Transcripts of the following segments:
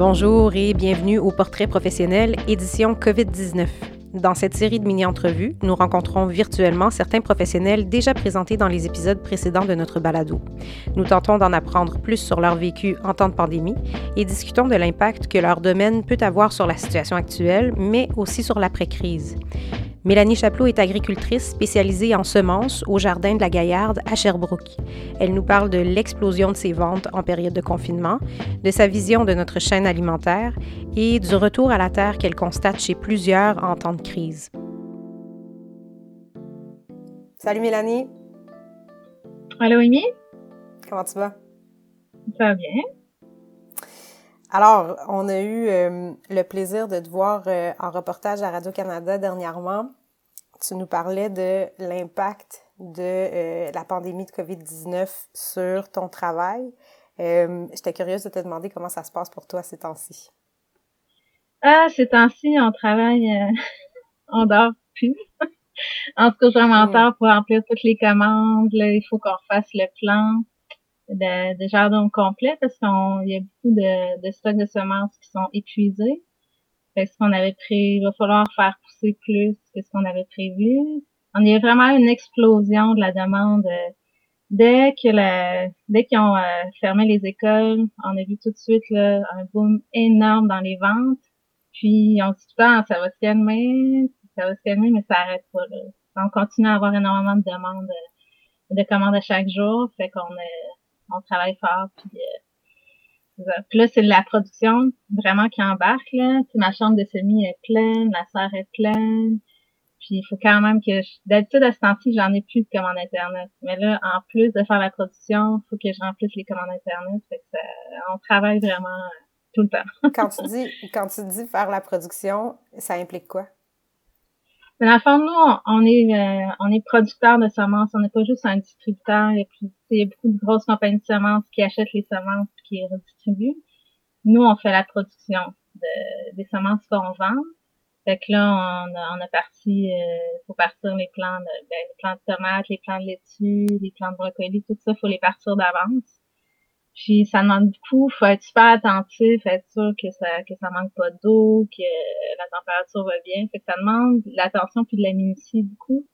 Bonjour et bienvenue au Portrait professionnel édition COVID-19. Dans cette série de mini-entrevues, nous rencontrons virtuellement certains professionnels déjà présentés dans les épisodes précédents de notre balado. Nous tentons d'en apprendre plus sur leur vécu en temps de pandémie et discutons de l'impact que leur domaine peut avoir sur la situation actuelle, mais aussi sur l'après-crise. Mélanie Chaplot est agricultrice spécialisée en semences au Jardin de la Gaillarde à Sherbrooke. Elle nous parle de l'explosion de ses ventes en période de confinement, de sa vision de notre chaîne alimentaire et du retour à la terre qu'elle constate chez plusieurs en temps de crise. Salut Mélanie. Allô Amy. Comment tu vas? Ça va bien. Alors, on a eu euh, le plaisir de te voir euh, en reportage à Radio-Canada dernièrement. Tu nous parlais de l'impact de euh, la pandémie de COVID-19 sur ton travail. J'étais curieuse de te demander comment ça se passe pour toi ces temps-ci. Ah, ces temps-ci, on travaille, on dort plus. en tout cas, vraiment mm. tard pour remplir toutes les commandes. il faut qu'on fasse le plan de, de jardin complet parce qu'il y a beaucoup de, de stocks de semences qui sont épuisés. Fait ce qu'on avait prévu, il va falloir faire pousser plus que ce qu'on avait prévu. On y a vraiment une explosion de la demande euh, dès que la, dès qu'ils ont euh, fermé les écoles. On a vu tout de suite là, un boom énorme dans les ventes. Puis on se dit ça va se calmer, ça va se calmer, mais ça arrête pas. Là. On continue à avoir énormément de demandes, euh, de commandes à chaque jour. Fait qu'on est on travaille fort. Puis, euh, là, c'est la production vraiment qui embarque. Là. ma chambre de semis est pleine, la serre est pleine. Puis il faut quand même que d'habitude à ce temps-ci, j'en ai plus de commandes internet. Mais là, en plus de faire la production, il faut que je remplisse les commandes internet. On travaille vraiment euh, tout le temps. quand tu dis quand tu dis faire la production, ça implique quoi? Mais dans le fond, nous, on est, euh, on est producteur de semences. On n'est pas juste un distributeur. Il y, a beaucoup de grosses compagnies de semences qui achètent les semences et qui les redistribuent. Nous, on fait la production de, des semences qu'on vend. Fait que là, on a, on a parti, euh, faut partir les plants de, ben, les plants de tomates, les plants de laitue, les plants de brocoli, tout ça, faut les partir d'avance. Puis ça demande beaucoup, faut être super attentif, être sûr que ça que ça manque pas d'eau, que la température va bien. Fait que ça demande de l'attention puis de la minutie beaucoup.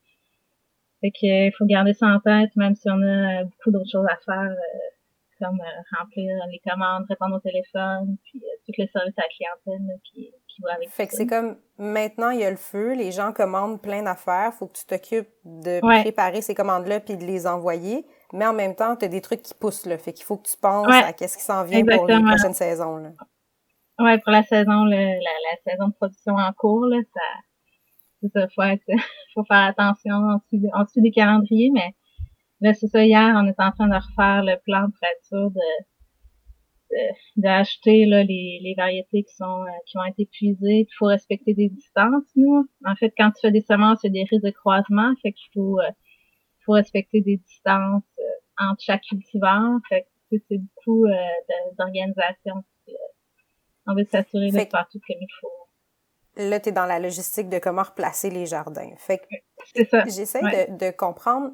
Fait que il faut garder ça en tête, même si on a beaucoup d'autres choses à faire, euh, comme euh, remplir les commandes, répondre au téléphone, puis euh, tous les services à la clientèle qui, qui vont avec Fait que c'est comme maintenant il y a le feu, les gens commandent plein d'affaires, faut que tu t'occupes de préparer ces commandes-là puis de les envoyer mais en même temps, tu as des trucs qui poussent, là. Fait qu'il faut que tu penses à qu'est-ce qui s'en vient pour les prochaines saisons, là. Ouais, pour la saison, la, la, saison de production en cours, là, ça, ça, faut être, faut faire attention en dessous, en dessous des calendriers, mais là, c'est ça, hier, on est en train de refaire le plan être sûr de, d'acheter là les, les variétés qui sont euh, qui ont été épuisées. Il faut respecter des distances, nous. En fait, quand tu fais des semences, il y a des risques de croisement, fait qu'il faut euh, faut respecter des distances euh, entre chaque cultivar. Fait que c'est beaucoup euh, d'organisation. Euh, on veut s'assurer de faire tout comme il faut. Là, tu es dans la logistique de comment replacer les jardins. Fait que j'essaie de, de, comprendre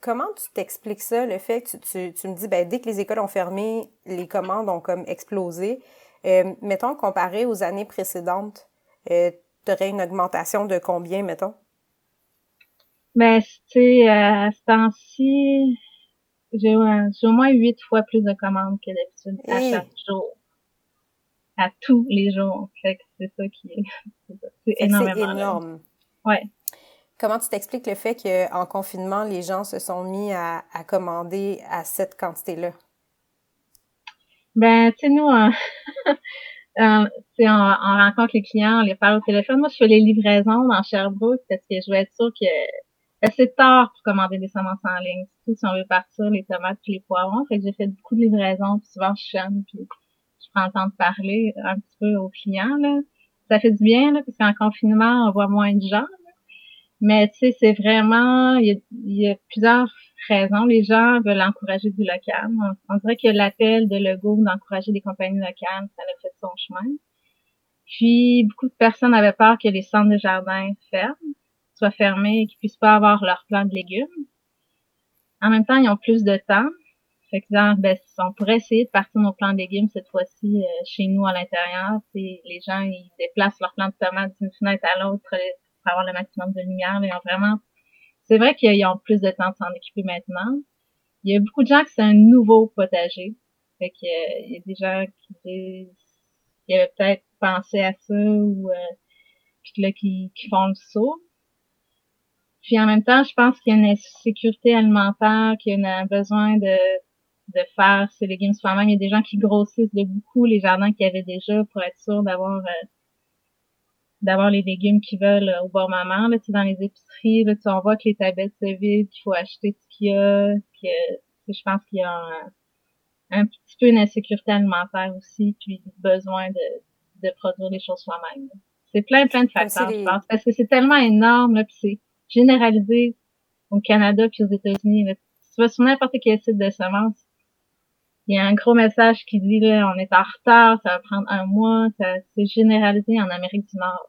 comment tu t'expliques ça, le fait que tu, tu, me dis, ben, dès que les écoles ont fermé, les commandes ont comme explosé. Euh, mettons, comparé aux années précédentes, euh, tu aurais une augmentation de combien, mettons? Ben, tu sais, à ce temps-ci, j'ai au moins huit fois plus de commandes que d'habitude à chaque jour. À tous les jours. Fait que c'est ça qui est, c'est énormément. C'est énorme. Ouais. Comment tu t'expliques le fait qu'en confinement, les gens se sont mis à, à commander à cette quantité-là? Ben, tu sais, nous, euh, euh, on, on rencontre les clients, on les parle au téléphone. Moi, je fais les livraisons dans Sherbrooke parce que je veux être sûre que c'est tard pour commander des semences en ligne, surtout si on veut partir les tomates et les poivrons. Fait que j'ai fait beaucoup de livraisons, puis souvent je chaîne, puis je prends le temps de parler un petit peu aux clients. Là. Ça fait du bien, là, parce qu'en confinement, on voit moins de gens. Mais tu sais, c'est vraiment, il y, a, plusieurs raisons. Les gens veulent encourager du local. On, dirait que l'appel de Lego d'encourager des compagnies locales, ça a fait son chemin. Puis, beaucoup de personnes avaient peur que les centres de jardin ferment fermés et qu'ils puissent pas avoir leur plan de légumes. En même temps, ils ont plus de temps. fait que ben, on pourrait essayer de partir nos plants de légumes cette fois-ci euh, chez nous à l'intérieur. Les gens, ils déplacent leurs plants de tomates d'une fenêtre à l'autre pour avoir le maximum de lumière. Ils ont vraiment... C'est vrai qu'ils ont plus de temps de s'en occuper maintenant. Il y a beaucoup de gens qui c'est un nouveau potager. Fait que, euh, il y a des gens qui disent qu'ils avaient peut-être pensé à ça ou euh, puis là qui font le saut. Puis en même temps, je pense qu'il y a une insécurité alimentaire, qu'il y a un besoin de, de faire ces légumes soi-même. Il y a des gens qui grossissent de beaucoup les jardins qu'il y avait déjà pour être sûr d'avoir euh, d'avoir les légumes qu'ils veulent euh, au bon moment. Là, tu dans les épiceries, là, tu, on voit que les tablettes se vident, qu'il faut acheter ce qu'il y a, que je pense qu'il y a un, un, petit peu une insécurité alimentaire aussi, puis besoin de, de produire les choses soi-même. C'est plein, plein de facteurs, je pense. Parce que c'est tellement énorme, là, puis c'est généralisé au Canada puis aux États-Unis. Tu vas sur n'importe quel site de semences, il y a un gros message qui dit là, on est en retard, ça va prendre un mois, ça c'est généralisé en Amérique du Nord.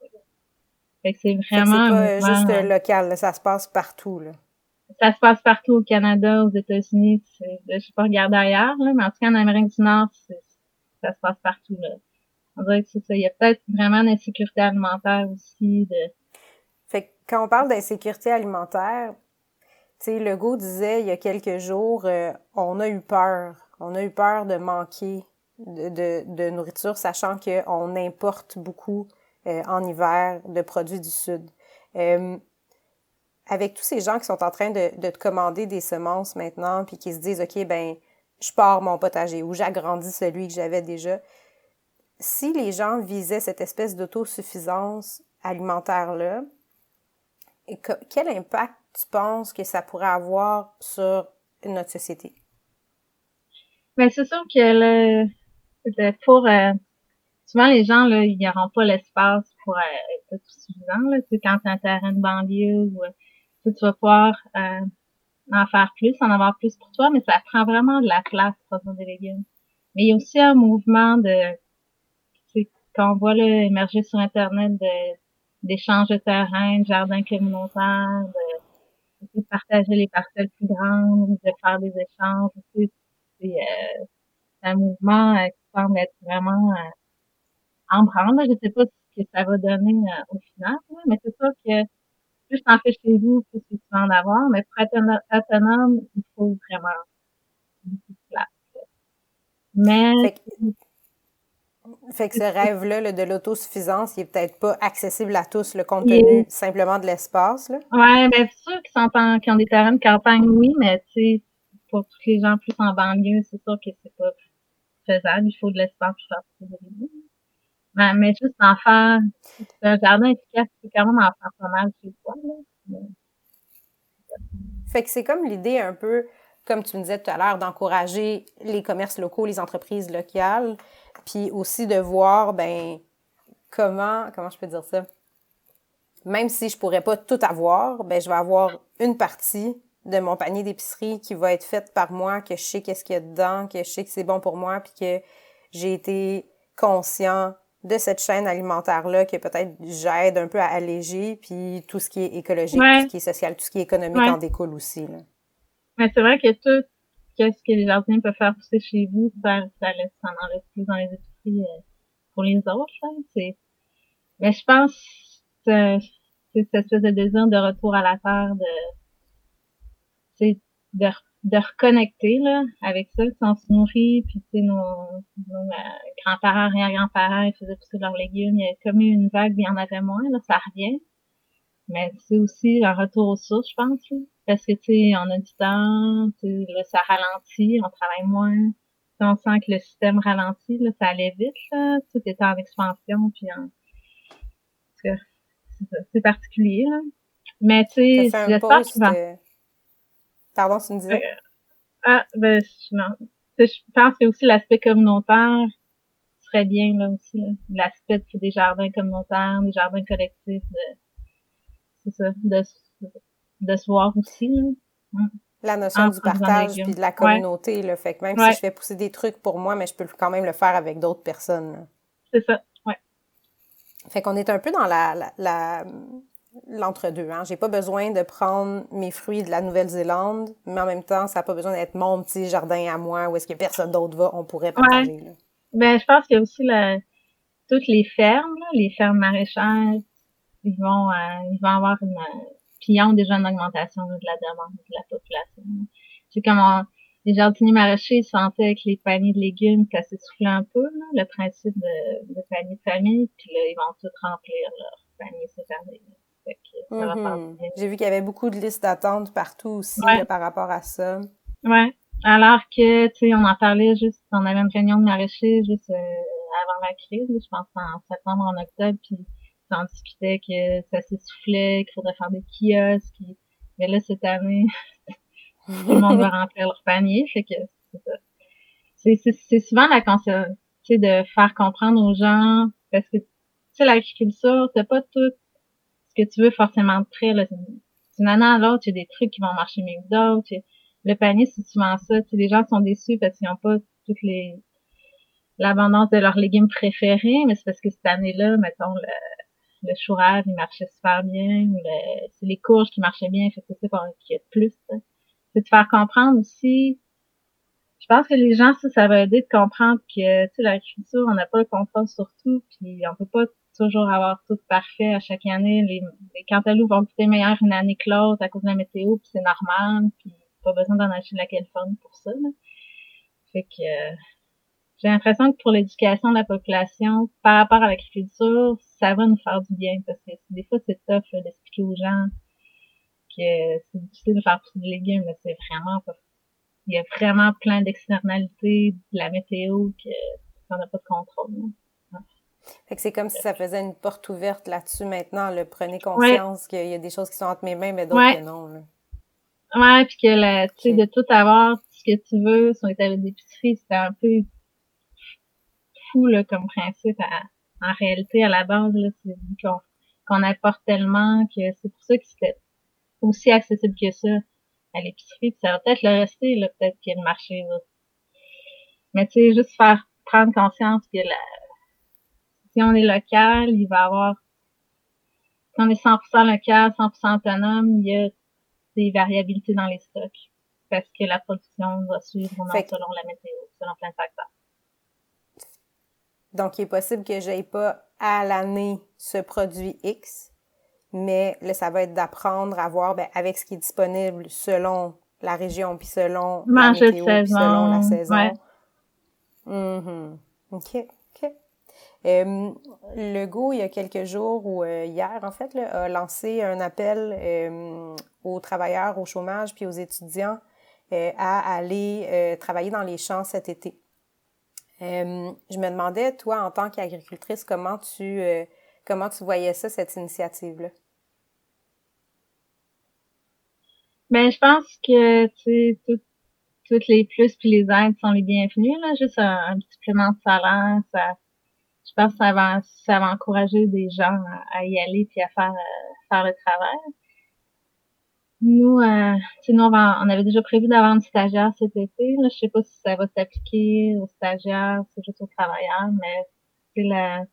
Fait que c'est vraiment. C'est pas juste euh, local, ça se passe partout là. Ça se passe partout au Canada, aux États-Unis. Je sais pas regarder ailleurs, là, mais en tout cas en Amérique du Nord, ça se passe partout là. On dirait que c'est ça. Il y a peut-être vraiment une insécurité alimentaire aussi de quand on parle d'insécurité alimentaire, tu Legault disait il y a quelques jours, euh, on a eu peur. On a eu peur de manquer de, nourriture, sachant qu'on importe beaucoup euh, en hiver de produits du Sud. Euh, avec tous ces gens qui sont en train de, commander des semences maintenant, puis qui se disent, OK, ben, je pars mon potager ou j'agrandis celui que j'avais déjà. Si les gens visaient cette espèce d'autosuffisance alimentaire-là, quel impact tu penses que ça pourrait avoir sur notre société? Ben, c'est sûr que pour euh, souvent les gens là, ils n'auront pas l'espace pour euh, être suffisant. Là. Tu sais, quand tu as un terrain de banlieue ou tu, vas pouvoir euh, en faire plus, en avoir plus pour toi, mais ça prend vraiment de la place produire des légumes. Mais il y a aussi un mouvement de qu'on voit là, émerger sur Internet de d'échanges de terrain, de jardins communautaires, de, de, partager les parcelles plus grandes, de faire des échanges. C'est euh, un mouvement euh, qui semble être vraiment euh, en branle. Je sais pas ce que ça va donner euh, au final, mais c'est sûr que plus t'en fais chez vous, plus tu vas en avoir. Mais pour être autonome, il faut vraiment beaucoup de place. Mais fait que ce rêve-là de l'autosuffisance, il est peut-être pas accessible à tous, le compte tenu simplement de l'espace. Ouais, bien sûr qu'ils sont en, qui ont des terrains de campagne, oui, mais tu sais, pour tous les gens plus en banlieue, c'est sûr que c'est pas faisable. Il faut de l'espace pour faire tout. Mais, mais juste en faire un jardin efficace, c'est quand même en faire pas mal chez toi. Là. Fait que c'est comme l'idée un peu, comme tu me disais tout à l'heure, d'encourager les commerces locaux, les entreprises locales, puis aussi de voir, ben, comment, comment je peux dire ça? Même si je pourrais pas tout avoir, ben, je vais avoir une partie de mon panier d'épicerie qui va être faite par moi, que je sais qu'est-ce qu'il y a dedans, que je sais que c'est bon pour moi, puis que j'ai été conscient de cette chaîne alimentaire-là que peut-être j'aide un peu à alléger, puis tout ce qui est écologique, tout ce qui est social, tout ce qui est économique en découle aussi. Là. Mais c'est vrai que tout, qu'est-ce que les jardiniers peuvent faire pousser chez vous, ça, ça, laisse, ça en reste plus dans les esprits euh, pour les autres. C'est, mais je pense que c'est cette espèce de désir de retour à la terre, de, de, de reconnecter là avec ça, on se nourrit, puis nos, nos euh, grands-parents, arrière-grands-parents, ils faisaient pousser leurs légumes, il y a comme eu une vague, il y en avait moins, là, ça revient. Mais c'est aussi un retour aux sources, je pense. Parce que, tu sais, on a du temps, là, ça ralentit, on travaille moins. on sent que le système ralentit, là, ça allait vite, là. Tout était en expansion, puis en... C'est particulier, là. Mais, tu sais, j'espère qu'il va... Pardon, tu me disais? Euh, ah, ben, non. Je pense que aussi l'aspect communautaire serait bien, là, aussi, L'aspect des jardins communautaires, des jardins collectifs, de c'est ça, de, de se voir aussi. Là. La notion du partage puis de la communauté, là, fait que même si je fais pousser des trucs pour moi, mais je peux quand même le faire avec d'autres personnes. C'est ça, ouais. Fait qu'on est un peu dans la, la, l'entre-deux. Hein. J'ai pas besoin de prendre mes fruits de la Nouvelle-Zélande, mais en même temps, ça n'a pas besoin d'être mon petit jardin à moi où est-ce que personne d'autre va, on pourrait partager. Là. Ben, je pense qu'il y a aussi la, toutes les fermes, les fermes maraîchères, ils vont, euh, ils vont avoir une, puis ils ont déjà une augmentation de la demande de la population. C'est comme les jardiniers maraîchers sentaient avec les paniers de légumes que ça s'essoufflait un peu, le principe de, de panier de famille, puis là, ils vont tout remplir leur panier cette année. Mm-hmm. J'ai vu qu'il y avait beaucoup de listes d'attente partout aussi par rapport à ça. Ouais. Alors que, tu sais, on en parlait juste, on avait une réunion de maraîchers juste euh, avant la crise, je pense en septembre, en octobre, puis on discutait que ça s'essoufflait, qu'il faudrait faire des kiosques. Mais là, cette année, tout le monde va remplir leur panier, fait que c'est ça. C'est souvent la conscience, de faire comprendre aux gens, parce que, tu sais, l'agriculture, c'est pas tout ce que tu veux forcément de près, là. D'une année à l'autre, il y a des trucs qui vont marcher mieux que d'autres. Le panier, c'est souvent ça. Les gens sont déçus parce qu'ils n'ont pas toutes les, l'abondance de leurs légumes préférés, mais c'est parce que cette année-là, mettons, le, le chou il marchait super bien, c'est les courges qui marchaient bien, fait que c'est ça qu'il y a de plus. C'est de faire comprendre aussi. Je pense que les gens, ça, ça va aider de comprendre que, tu sais, l'agriculture, on n'a pas le contrôle sur tout, puis on peut pas toujours avoir tout parfait à chaque année. Les, les cantaloupes vont coûter meilleur une année que l'autre à cause de la météo, puis c'est normal, puis pas besoin d'en acheter de la Californie pour ça. Fait que j'ai l'impression que pour l'éducation de la population, par rapport à l'agriculture, ça va nous faire du bien parce que des fois c'est tough d'expliquer aux gens que c'est difficile de faire pousser des légumes, mais c'est vraiment pas. Il y a vraiment plein d'externalités de la météo que qu'on n'a pas de contrôle. Fait que c'est comme si ça faisait une porte ouverte là-dessus maintenant. Le prenez conscience qu'il y a des choses qui sont entre mes mains, mais d'autres non. Là. Ouais, puis que tu sais, de tout avoir ce que tu veux sur les tables d'épicerie, c'était un peu fou là, comme principe. en réalité, à la base, là, c'est qu'on qu'on apporte tellement que c'est pour ça que c'était aussi accessible que ça à l'épicerie. Ça va peut-être le rester, là, peut-être que le marché va. Mais tu sais, juste faire prendre conscience que la, si on est local, il va y avoir si on est 100% local, 100% autonome, il y a des variabilités dans les stocks parce que la production va suivre selon la météo, selon plein de facteurs. Donc, il est possible que j'aille pas à l'année ce produit X, mais là, ça va être d'apprendre à voir ben, avec ce qui est disponible selon la région, puis selon la météo, puis selon la saison. Ouais. Mm-hmm. OK, OK. Euh, le GO, il y a quelques jours, ou euh, hier en fait, là, a lancé un appel euh, aux travailleurs au chômage puis aux étudiants euh, à aller travailler dans les champs cet été. Euh, je me demandais, toi, en tant qu'agricultrice, comment tu euh, comment tu voyais ça, cette initiative-là? Ben, je pense que toutes les plus puis les aides sont les bienvenus, là. Juste un, petit supplément de salaire, ça je pense que ça va ça va encourager des gens à, y aller puis à faire euh, faire le travail. Nous, euh, nous on, on, avait déjà prévu d'avoir une stagiaire cet été. Là. Je sais pas si ça va s'appliquer aux stagiaires, c'est juste aux travailleurs, mais c'est la.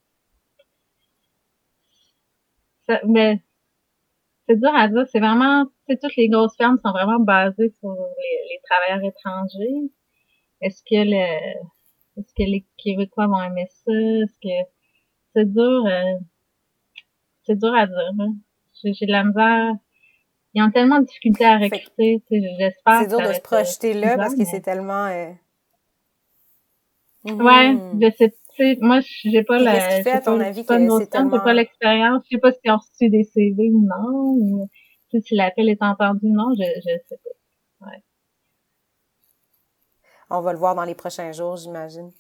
mais c'est dur à dire. C'est vraiment, toutes les grosses fermes sont vraiment basées sur les, travailleurs étrangers. Est-ce que le, est-ce que les Québécois vont aimer ça? Est-ce que c'est dur, euh, c'est dur à dire. J'ai de la misère ils ont tellement de difficultés à recruter, j'espère. C'est dur de se projeter là parce que c'est tellement. Euh... Ouais, je sais, moi, j'ai pas la. Qu'est-ce ton avis, c'est pas l'expérience. Je sais pas s'ils ont reçu des CV ou non, ou si l'appel est entendu ou non, je, je sais pas. Ouais. On va le voir dans les prochains jours, j'imagine.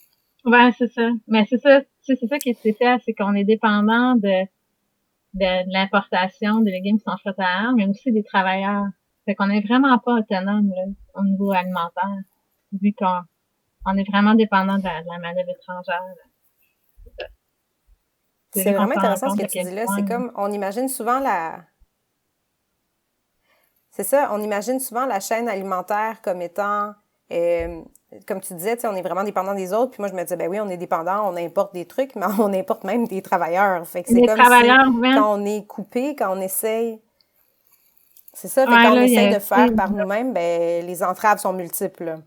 Ouais, c'est ça. Mais c'est ça, c'est ça qui est spécial, c'est qu'on est dépendant de de, l'importation de légumes qui sont faits à mais aussi des travailleurs. Fait qu'on est vraiment pas autonome là, au niveau alimentaire, vu qu'on on est vraiment dépendant de la, de main-d'œuvre étrangère. C'est vraiment intéressant ce que tu dis là. C'est comme, on imagine souvent la... C'est ça, on imagine souvent la chaîne alimentaire comme étant euh, comme tu disais, on est vraiment dépendant des autres. Puis moi, je me disais, ben oui, on est dépendant, on importe des trucs, mais on importe même des travailleurs. Fait que c'est comme si, quand on est coupé, quand on essaye. C'est ça, quand on essaye de faire par nous-mêmes, ben, les entraves sont multiples.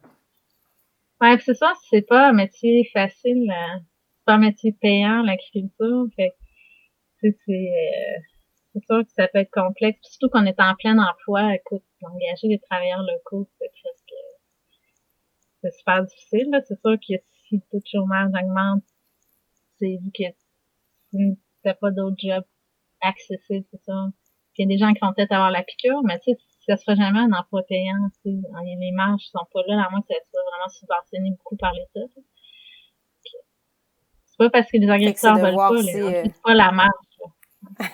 Ouais, c'est ça, c'est pas un métier facile, euh, c'est pas un métier payant, l'agriculture. Fait c'est, euh, c'est sûr que ça peut être complexe. surtout qu'on est en plein emploi, écoute, engager des travailleurs locaux, c'est c'est super difficile. Là. C'est sûr que si le taux de chômage augmente, c'est vu que tu n'as pas d'autres jobs accessibles, c'est ça. Il y a des gens qui vont peut-être avoir la piqûre, mais tu sais, ça sera jamais un emploi payant. Tu sais. Les marges sont pas là, à moins que ça soit vraiment subventionné beaucoup par l'État. C'est pas parce que les agriculteurs veulent pas, les, c'est pas la marge.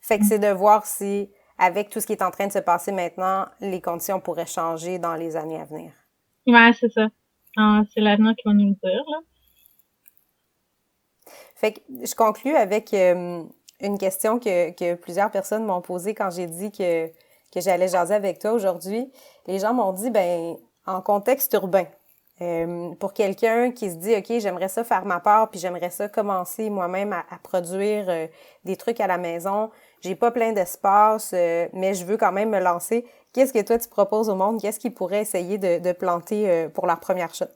fait que c'est de voir si, avec tout ce qui est en train de se passer maintenant, les conditions pourraient changer dans les années à venir. Ouais, c'est ça. C'est l'avenir qui va nous le dire, là. Fait que je conclue avec euh, une question que, que plusieurs personnes m'ont posée quand j'ai dit que, que j'allais jaser avec toi aujourd'hui. Les gens m'ont dit, ben, en contexte urbain, euh, pour quelqu'un qui se dit, OK, j'aimerais ça faire ma part, puis j'aimerais ça commencer moi-même à, produire euh, des trucs à la maison. J'ai pas plein d'espace, mais je veux quand même me lancer. Qu'est-ce que toi tu proposes au monde? Qu'est-ce qu'ils pourraient essayer de, de planter euh, pour leur première shot?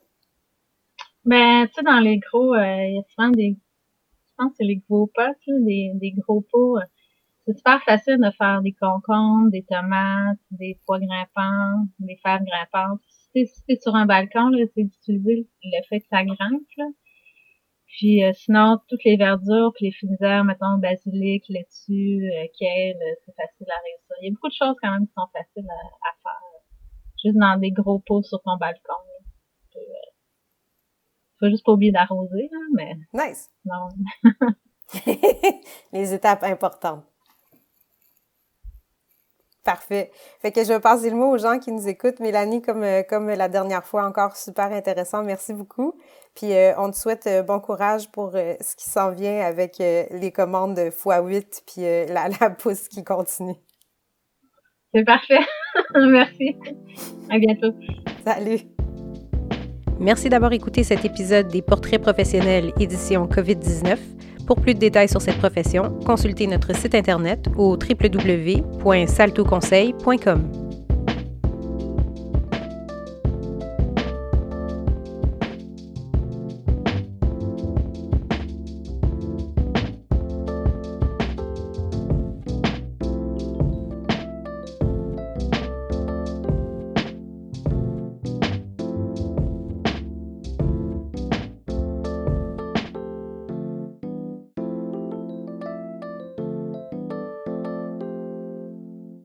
Ben, tu sais, dans les gros, euh, il y a souvent des, je pense que c'est les gros pots, des, des gros pots. Euh, c'est super facile de faire des concombres, des tomates, des pois grimpants, des fèves grimpantes. Si t'es, sur un balcon, là, c'est d'utiliser le fait que ça grimpe, là. Puis euh, sinon, toutes les verdures, puis les fines herbes, mettons basilic, laitue, euh, kale, euh, c'est facile à réussir. Il y a beaucoup de choses quand même qui sont faciles à, faire. Juste dans des gros pots sur ton balcon. Tu faut juste pas oublier d'arroser, là, mais. Nice. Non. les étapes importantes. Parfait. Fait que je vais passer le mot aux gens qui nous écoutent. Mélanie, comme, euh, comme la dernière fois, encore super intéressant. Merci beaucoup. Puis euh, on te souhaite euh, bon courage pour ce qui s'en vient avec les commandes x8 puis la, la pousse qui continue. C'est parfait. Merci. À bientôt. Salut. Merci d'avoir écouté cet épisode des Portraits professionnels édition COVID-19. Pour plus de détails sur cette profession, consultez notre site internet au www.saltoconseil.com.